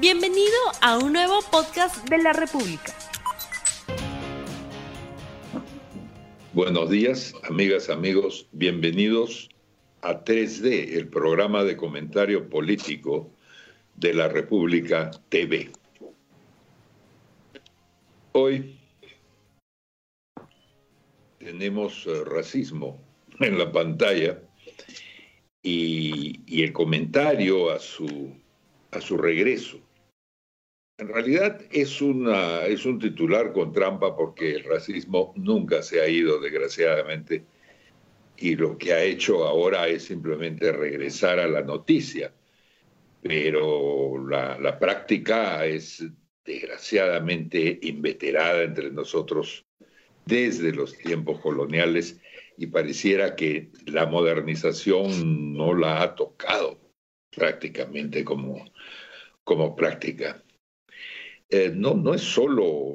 Bienvenido a un nuevo podcast de la República. Buenos días, amigas, amigos. Bienvenidos a 3D, el programa de comentario político de la República TV. Hoy tenemos eh, racismo en la pantalla y, y el comentario a su a su regreso. En realidad es, una, es un titular con trampa porque el racismo nunca se ha ido, desgraciadamente, y lo que ha hecho ahora es simplemente regresar a la noticia. Pero la, la práctica es desgraciadamente inveterada entre nosotros desde los tiempos coloniales y pareciera que la modernización no la ha tocado prácticamente como, como práctica. Eh, no, no es solo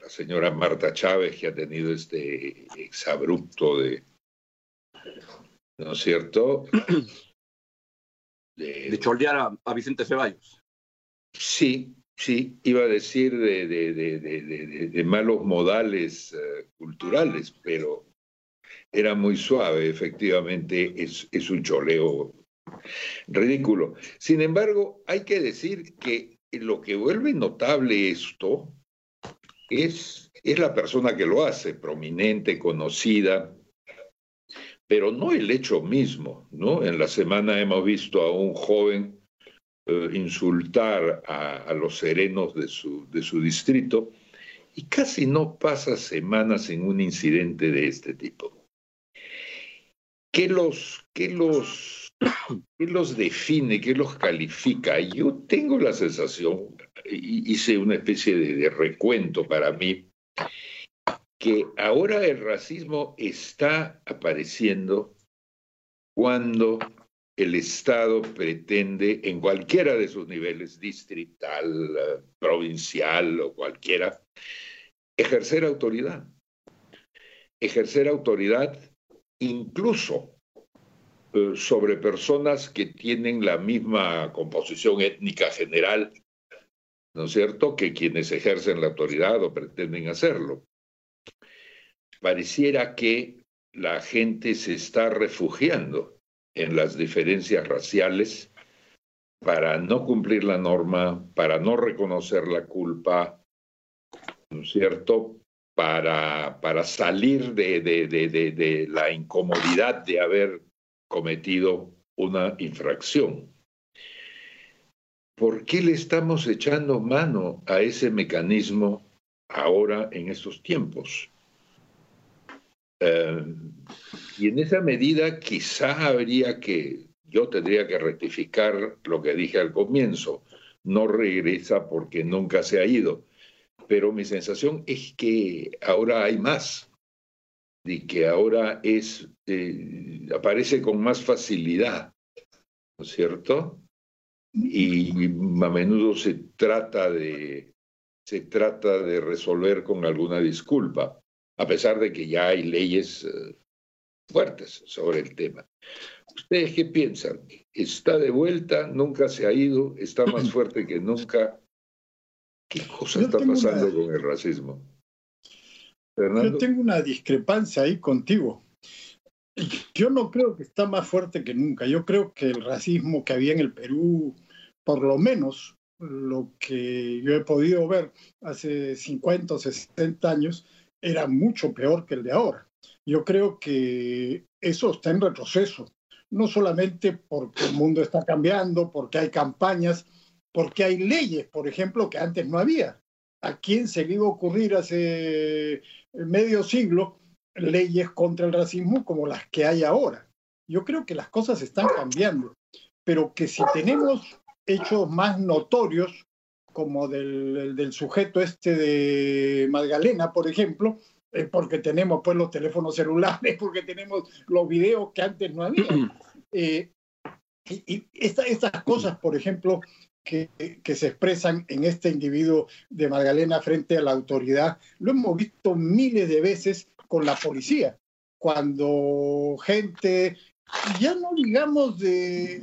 la señora Marta Chávez que ha tenido este exabrupto de, ¿no es cierto? De, de cholear a, Vicente Ceballos. Sí, sí, iba a decir de, de, de malos modales uh, culturales, pero era muy suave, efectivamente es, es un choleo ridículo. Sin embargo, hay que decir que lo que vuelve notable esto es, es la persona que lo hace, prominente, conocida, pero no el hecho mismo, ¿no? En la semana hemos visto a un joven eh, insultar a, a, los serenos de su, de su distrito y casi no pasa semanas sin un incidente de este tipo. ¿Qué los, qué los ¿Qué los define? ¿Qué los califica? Yo tengo la sensación, hice una especie de, de, recuento para mí, que ahora el racismo está apareciendo cuando el Estado pretende, en cualquiera de sus niveles, distrital, provincial o cualquiera, ejercer autoridad. Ejercer autoridad incluso sobre personas que tienen la misma composición étnica general, ¿no es cierto?, que quienes ejercen la autoridad o pretenden hacerlo. Pareciera que la gente se está refugiando en las diferencias raciales para no cumplir la norma, para no reconocer la culpa, ¿no es cierto?, para, para salir de, de, de, de, la incomodidad de haber cometido una infracción. ¿Por qué le estamos echando mano a ese mecanismo ahora en estos tiempos? Eh, y en esa medida quizá habría que, yo tendría que rectificar lo que dije al comienzo, no regresa porque nunca se ha ido, pero mi sensación es que ahora hay más y que ahora es, eh, aparece con más facilidad, ¿no es cierto? Y a menudo se trata de, se trata de resolver con alguna disculpa, a pesar de que ya hay leyes uh, fuertes sobre el tema. ¿Ustedes qué piensan? ¿Está de vuelta? ¿Nunca se ha ido? ¿Está más fuerte que nunca? ¿Qué cosa está pasando una... con el racismo? Fernando. Yo tengo una discrepancia ahí contigo. Yo no creo que está más fuerte que nunca. Yo creo que el racismo que había en el Perú, por lo menos lo que yo he podido ver hace 50 o 60 años, era mucho peor que el de ahora. Yo creo que eso está en retroceso, no solamente porque el mundo está cambiando, porque hay campañas, porque hay leyes, por ejemplo, que antes no había. ¿A quién se le iba a ocurrir hace medio siglo leyes contra el racismo como las que hay ahora. Yo creo que las cosas están cambiando, pero que si tenemos hechos más notorios, como del, del sujeto este de Magdalena, por ejemplo, es porque tenemos pues los teléfonos celulares, porque tenemos los videos que antes no había. Eh, y, y esta, estas cosas, por ejemplo, que, se expresan en este individuo de Magdalena frente a la autoridad. Lo hemos visto miles de veces con la policía, cuando gente, ya no digamos de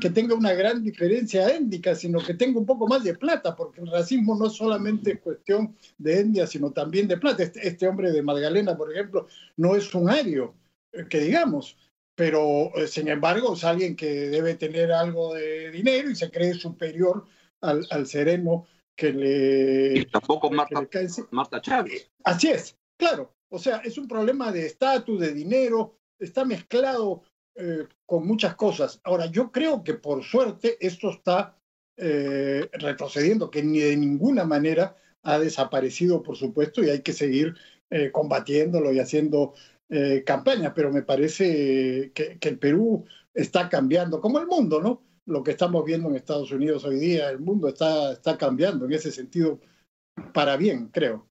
que, tenga una gran diferencia étnica, sino que tenga un poco más de plata, porque el racismo no solamente es cuestión de etnia, sino también de plata. Este, este hombre de Magdalena, por ejemplo, no es un ario, eh, que digamos, pero eh, sin embargo es alguien que debe tener algo de dinero y se cree superior al, al sereno que le... Y tampoco Marta, Marta Chávez. Así es, claro. O sea, es un problema de estatus, de dinero, está mezclado eh, con muchas cosas. Ahora, yo creo que por suerte esto está eh, retrocediendo, que ni de ninguna manera ha desaparecido, por supuesto, y hay que seguir eh, combatiéndolo y haciendo campañas, pero me parece que, que, el Perú está cambiando, como el mundo, ¿no? Lo que estamos viendo en Estados Unidos hoy día, el mundo está, está cambiando en ese sentido para bien, creo.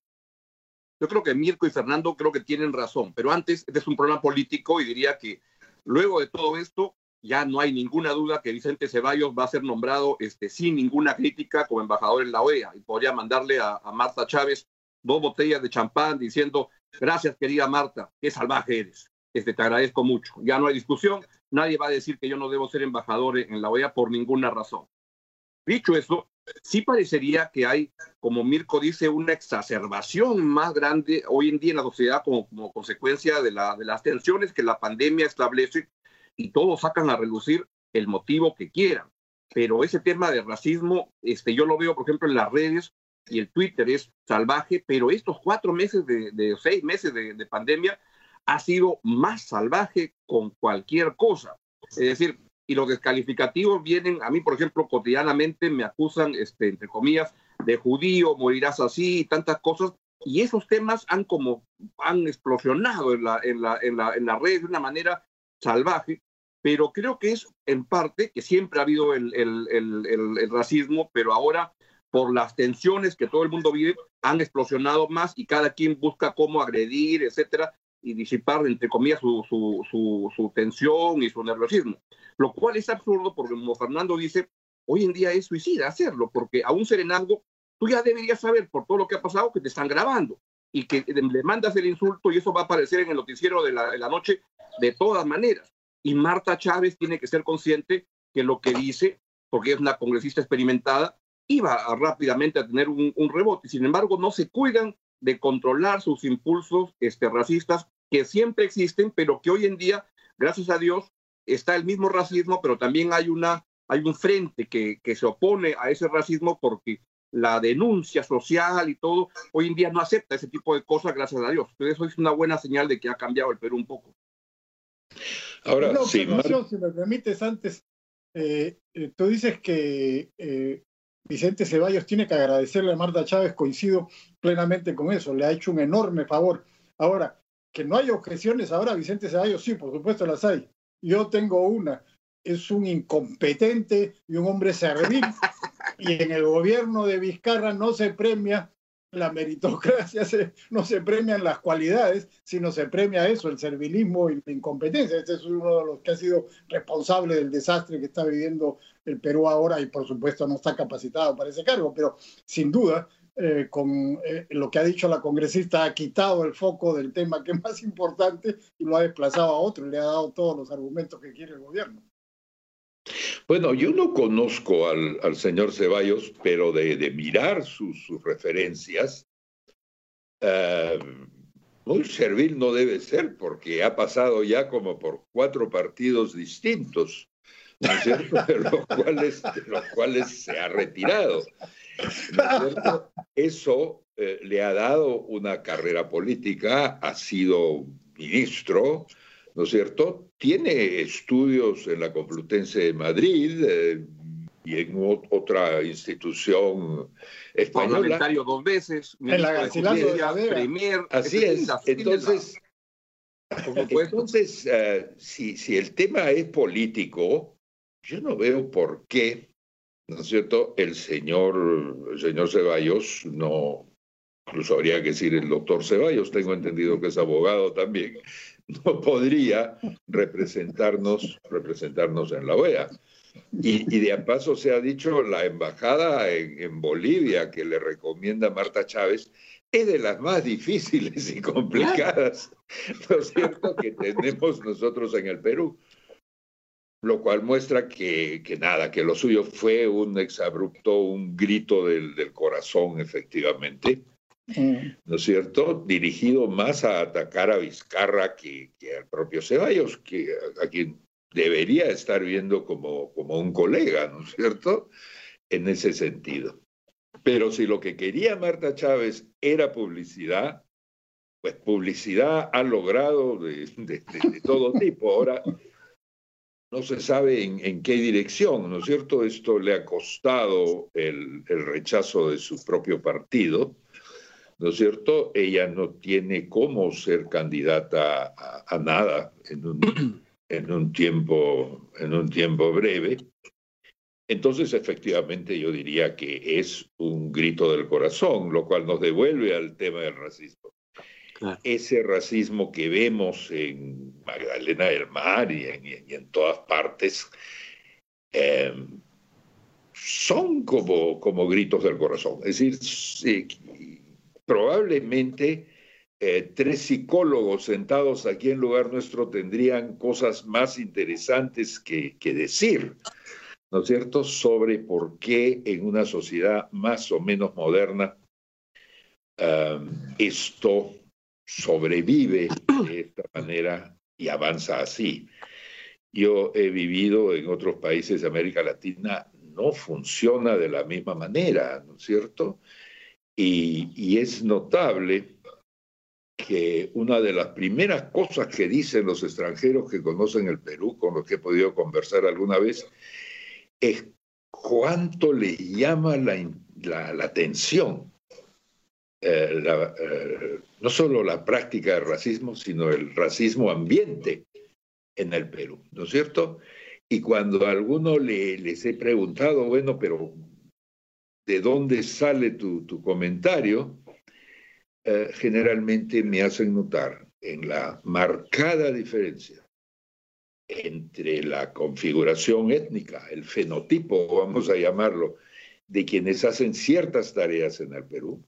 Yo creo que Mirko y Fernando creo que tienen razón, pero antes este es un problema político y diría que Luego de todo esto, ya no hay ninguna duda que Vicente Ceballos va a ser nombrado este, sin ninguna crítica como embajador en la OEA y podría mandarle a, Marta Chávez dos botellas de champán diciendo, gracias querida Marta, qué salvaje eres, este, te agradezco mucho. Ya no hay discusión, nadie va a decir que yo no debo ser embajador en la OEA por ninguna razón. Dicho eso, sí parecería que hay, como Mirko dice, una exacerbación más grande hoy en día en la sociedad como, consecuencia de las tensiones que la pandemia establece y todos sacan a relucir el motivo que quieran. Pero ese tema de racismo, este, yo lo veo, por ejemplo, en las redes y el Twitter es salvaje, pero estos cuatro meses de, de seis meses de, de pandemia ha sido más salvaje con cualquier cosa. Es decir, y los descalificativos vienen, a mí, por ejemplo, cotidianamente me acusan, este, entre comillas, de judío, morirás así, y tantas cosas, y esos temas han como, han explosionado en la, en la, en la, en la red de una manera salvaje, pero creo que es en parte que siempre ha habido el, el, el, racismo, pero ahora por las tensiones que todo el mundo vive, han explosionado más y cada quien busca cómo agredir, etcétera, y disipar, entre comillas, su, su, su, su, tensión y su nerviosismo. Lo cual es absurdo porque, como Fernando dice, hoy en día es suicida hacerlo, porque a un serenazgo tú ya deberías saber por todo lo que ha pasado que te están grabando y que le mandas el insulto y eso va a aparecer en el noticiero de la, de la noche de todas maneras. Y Marta Chávez tiene que ser consciente que lo que dice, porque es una congresista experimentada, iba a, rápidamente a tener un, un rebote. Sin embargo, no se cuidan de controlar sus impulsos este, racistas que siempre existen, pero que hoy en día, gracias a Dios, está el mismo racismo, pero también hay, una, hay un frente que, que se opone a ese racismo porque la denuncia social y todo, hoy en día no acepta ese tipo de cosas, gracias a Dios. Entonces eso es una buena señal de que ha cambiado el Perú un poco. Ahora, sí, si me permites antes, eh, eh, tú dices que eh, Vicente Ceballos tiene que agradecerle a Marta Chávez, coincido plenamente con eso, le ha hecho un enorme favor. Ahora, que no hay objeciones ahora, Vicente Ceballos, sí, por supuesto las hay. Yo tengo una, es un incompetente y un hombre servil, y en el gobierno de Vizcarra no se premia la meritocracia, no se premian las cualidades, sino se premia eso, el servilismo y la incompetencia. Este es uno de los que ha sido responsable del desastre que está viviendo el Perú ahora y por supuesto no está capacitado para ese cargo, pero sin duda, eh, con eh, lo que ha dicho la congresista, ha quitado el foco del tema que es más importante y lo ha desplazado a otro, le ha dado todos los argumentos que quiere el gobierno. Bueno, yo no conozco al, al señor Ceballos, pero de, de mirar sus, sus referencias, uh, muy servil no debe ser, porque ha pasado ya como por cuatro partidos distintos ¿no es cierto? De los cuales, de los cuales se ha retirado. ¿no es cierto? Eso eh, le ha dado una carrera política, ha sido ministro, ¿no es cierto? Tiene estudios en la Complutense de Madrid eh, y en otra institución española. Parlamentario dos veces, en la de Premier. Así es. Entonces, entonces uh, si, si el tema es político, yo no veo por qué, ¿no es cierto?, el señor, el señor Ceballos no, incluso habría que decir el doctor Ceballos, tengo entendido que es abogado también, no podría representarnos, representarnos en la OEA. Y, y de paso se ha dicho la embajada en, en, Bolivia que le recomienda Marta Chávez es de las más difíciles y complicadas, ¿no es cierto?, que tenemos nosotros en el Perú. Lo cual muestra que, que, nada, que lo suyo fue un exabrupto, un grito del, del corazón, efectivamente, mm. ¿no es cierto? Dirigido más a atacar a Vizcarra que, que al propio Ceballos, que a, quien debería estar viendo como, como un colega, ¿no es cierto? En ese sentido. Pero si lo que quería Marta Chávez era publicidad, pues publicidad ha logrado de, de, de todo tipo. Ahora, no se sabe en, qué dirección, ¿no es cierto? Esto le ha costado el, rechazo de su propio partido, ¿no es cierto? Ella no tiene cómo ser candidata a, nada en un, en un, tiempo, en un tiempo breve. Entonces, efectivamente, yo diría que es un grito del corazón, lo cual nos devuelve al tema del racismo ese racismo que vemos en Magdalena del Mar y en, todas partes, em, son como, como gritos del corazón. Es decir, probablemente eh, tres psicólogos sentados aquí en lugar nuestro tendrían cosas más interesantes que, decir, ¿no es cierto?, sobre por qué en una sociedad más o menos moderna em, esto sobrevive de esta manera y avanza así. Yo he vivido en otros países de América Latina, no funciona de la misma manera, ¿no es cierto? Y, es notable que una de las primeras cosas que dicen los extranjeros que conocen el Perú, con los que he podido conversar alguna vez, es cuánto les llama la, la atención eh, la, eh, no solo la práctica del racismo, sino el racismo ambiente en el Perú, ¿no es cierto? Y cuando a alguno le, les he preguntado, bueno, pero ¿de dónde sale tu, tu comentario? Eh, generalmente me hacen notar en la marcada diferencia entre la configuración étnica, el fenotipo, vamos a llamarlo, de quienes hacen ciertas tareas en el Perú,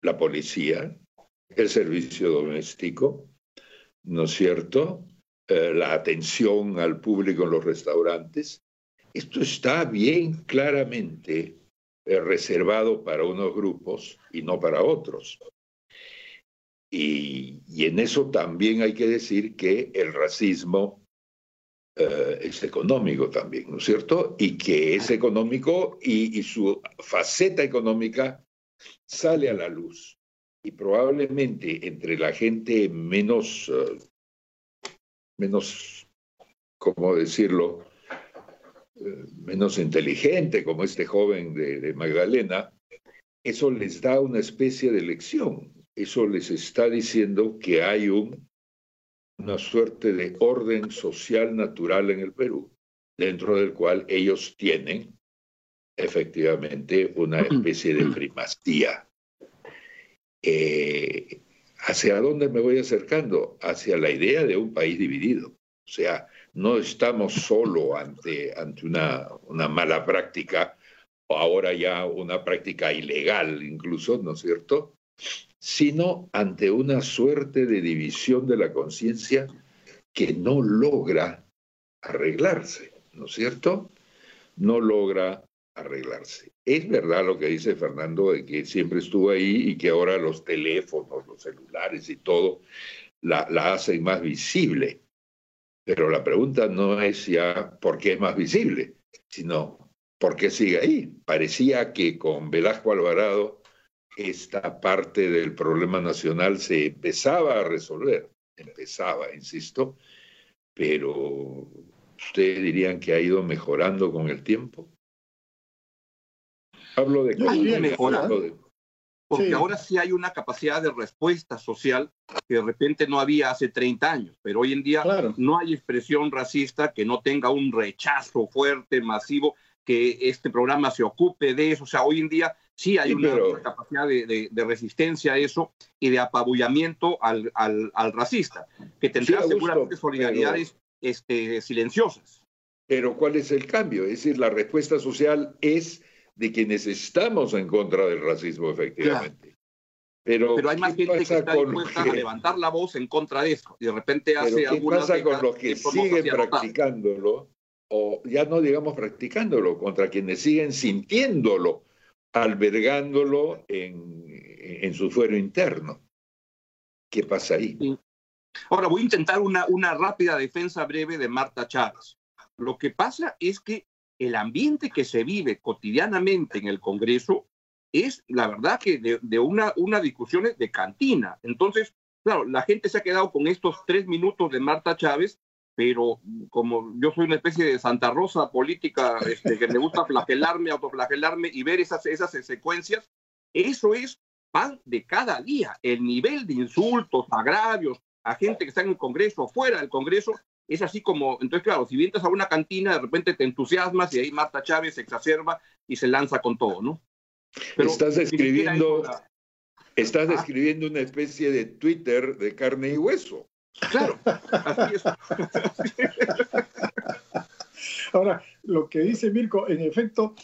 la policía, el servicio doméstico, ¿no es cierto? Eh, la atención al público en los restaurantes. Esto está bien claramente eh, reservado para unos grupos y no para otros. Y, en eso también hay que decir que el racismo eh, es económico también, ¿no es cierto? Y que es económico y, y su faceta económica sale a la luz. Y probablemente entre la gente menos, uh, menos, ¿cómo decirlo? Uh, menos inteligente, como este joven de, de Magdalena, eso les da una especie de lección. Eso les está diciendo que hay un, una suerte de orden social natural en el Perú, dentro del cual ellos tienen efectivamente una especie de primacía. Eh, ¿Hacia dónde me voy acercando? Hacia la idea de un país dividido. O sea, no estamos solo ante, ante una, una mala práctica, o ahora ya una práctica ilegal incluso, ¿no es cierto? Sino ante una suerte de división de la conciencia que no logra arreglarse, ¿no es cierto? No logra arreglarse. Es verdad lo que dice Fernando de que siempre estuvo ahí y que ahora los teléfonos, los celulares y todo la, la hacen más visible. Pero la pregunta no es ya por qué es más visible, sino por qué sigue ahí. Parecía que con Velasco Alvarado esta parte del problema nacional se empezaba a resolver, empezaba, insisto, pero ustedes dirían que ha ido mejorando con el tiempo. Hablo de que Porque ahora sí hay una capacidad de respuesta social que de repente no había hace 30 años, pero hoy en día no hay expresión racista que no tenga un rechazo fuerte, masivo, que este programa se ocupe de eso. O sea, hoy en día sí hay una, capacidad de, resistencia a eso y de apabullamiento al, al, racista, que tendrá seguramente solidaridades este, silenciosas. Pero ¿cuál es el cambio? Es decir, la respuesta social es de quienes estamos en contra del racismo, efectivamente. Pero, hay más gente que está dispuesta a levantar la voz en contra de eso. Y de repente hace ¿qué pasa con los que siguen practicándolo? o ya no digamos practicándolo, contra quienes siguen sintiéndolo, albergándolo en, en su fuero interno. ¿Qué pasa ahí? Ahora voy a intentar una, una rápida defensa breve de Marta Chávez. Lo que pasa es que el ambiente que se vive cotidianamente en el Congreso es, la verdad, que de, una, una discusión de cantina. Entonces, claro, la gente se ha quedado con estos tres minutos de Marta Chávez pero como yo soy una especie de Santa Rosa política este, que me gusta flagelarme, autoflagelarme y ver esas, esas secuencias, eso es pan de cada día. El nivel de insultos, agravios a gente que está en el Congreso, fuera del Congreso, es así como, entonces claro, si vienes a una cantina, de repente te entusiasmas y ahí Marta Chávez se exacerba y se lanza con todo, ¿no? estás describiendo, estás describiendo una especie de Twitter de carne y hueso. Claro, así es. Ahora, lo que dice Mirko, en efecto,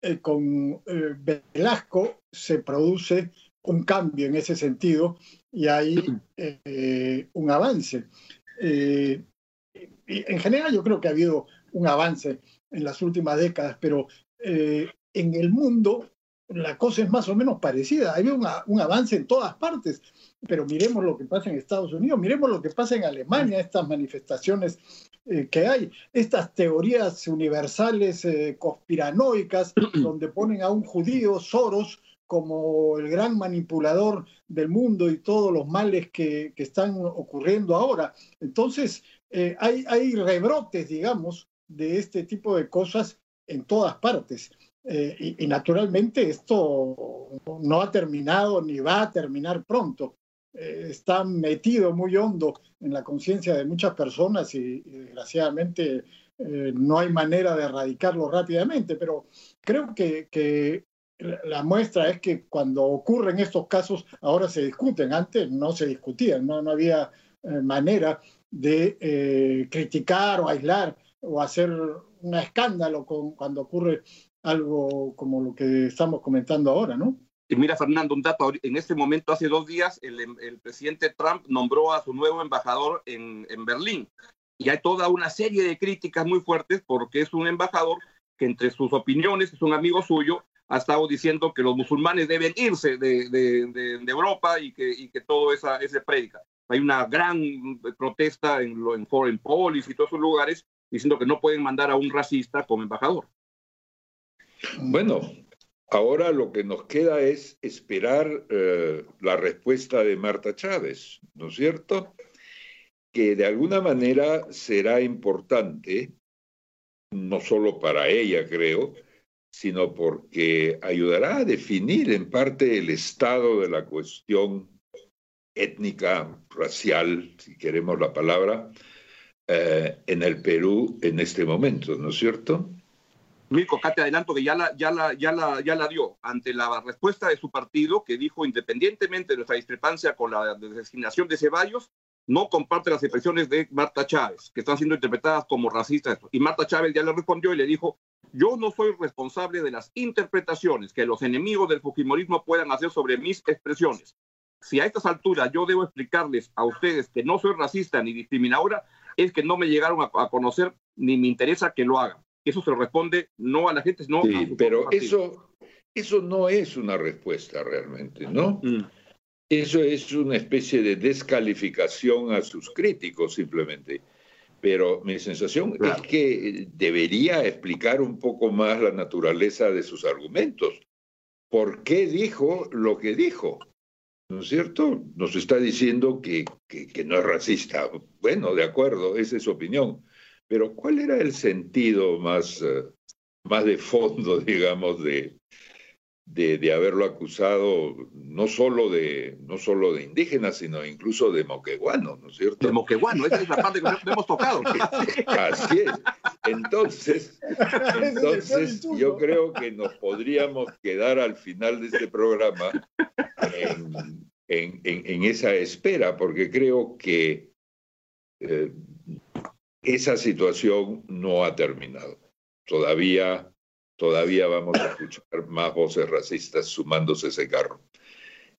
eh, con eh, Velasco se produce un cambio en ese sentido y hay eh, un avance. En general yo creo que ha habido un avance en las últimas décadas, pero en el mundo la cosa es más o menos parecida. Hay un avance en todas partes, pero miremos lo que pasa en Estados Unidos, miremos lo que pasa en Alemania, estas manifestaciones eh, que hay, estas teorías universales eh, conspiranoicas, donde ponen a un judío, Soros, como el gran manipulador del mundo y todos los males que, están ocurriendo ahora. Entonces, eh, hay, hay rebrotes, digamos, de este tipo de cosas en todas partes. Eh, y, naturalmente esto no ha terminado ni va a terminar pronto. Eh, está metido muy hondo en la conciencia de muchas personas y, desgraciadamente eh, no hay manera de erradicarlo rápidamente, pero creo que, que la muestra es que cuando ocurren estos casos ahora se discuten, antes no se discutían, no, no había manera de criticar o aislar o hacer un escándalo cuando ocurre algo como lo que estamos comentando ahora, ¿no? Y mira, Fernando, un dato. En este momento, hace dos días, el, el presidente Trump nombró a su nuevo embajador en, en, Berlín. Y hay toda una serie de críticas muy fuertes porque es un embajador que entre sus opiniones, es un amigo suyo, ha estado diciendo que los musulmanes deben irse de, de, de, Europa y que, y que todo esa, ese predica. Hay una gran protesta en, en Foreign Policy y todos esos lugares diciendo que no pueden mandar a un racista como embajador. Bueno, ahora lo que nos queda es esperar eh, la respuesta de Marta Chávez, ¿no es cierto? Que de alguna manera será importante, no solo para ella, creo, sino porque ayudará a definir en parte el estado de la cuestión étnica, racial, si queremos la palabra, eh, en el Perú en este momento, ¿no es cierto? Mirko, acá te adelanto que ya la, ya, la, dio ante la respuesta de su partido que dijo, independientemente de nuestra discrepancia con la designación de Ceballos, no comparte las expresiones de Marta Chávez, que están siendo interpretadas como racistas. Y Marta Chávez ya le respondió y le dijo, yo no soy responsable de las interpretaciones que los enemigos del Fujimorismo puedan hacer sobre mis expresiones. Si a estas alturas yo debo explicarles a ustedes que no soy racista ni discriminadora, es que no me llegaron a, a conocer ni me interesa que lo hagan eso se responde no a la gente, sino sí, pero eso, eso no es una respuesta realmente, ¿no? Mm. Eso es una especie de descalificación a sus críticos simplemente. Pero mi sensación es que debería explicar un poco más la naturaleza de sus argumentos. ¿Por qué dijo lo que dijo? ¿No es cierto? Nos está diciendo que, que, no es racista. Bueno, de acuerdo, esa es su opinión pero ¿cuál era el sentido más, eh, más de fondo, digamos, de, de, haberlo acusado no solo de, no solo de indígena, sino incluso de moqueguano, ¿no es cierto? De moqueguano, esa es la parte que no hemos tocado. Así es. Entonces, entonces yo creo que nos podríamos quedar al final de este programa en, en, en, esa espera, porque creo que eh, esa situación no ha terminado. Todavía, todavía vamos a escuchar más voces racistas sumándose a ese carro.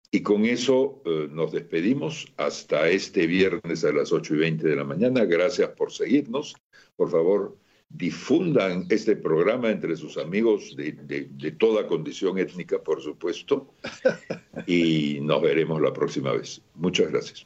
Y con eso eh, nos despedimos hasta este viernes a las 8 y 20 de la mañana. Gracias por seguirnos. Por favor, difundan este programa entre sus amigos de, de, toda condición étnica, por supuesto, y nos veremos la próxima vez. Muchas gracias.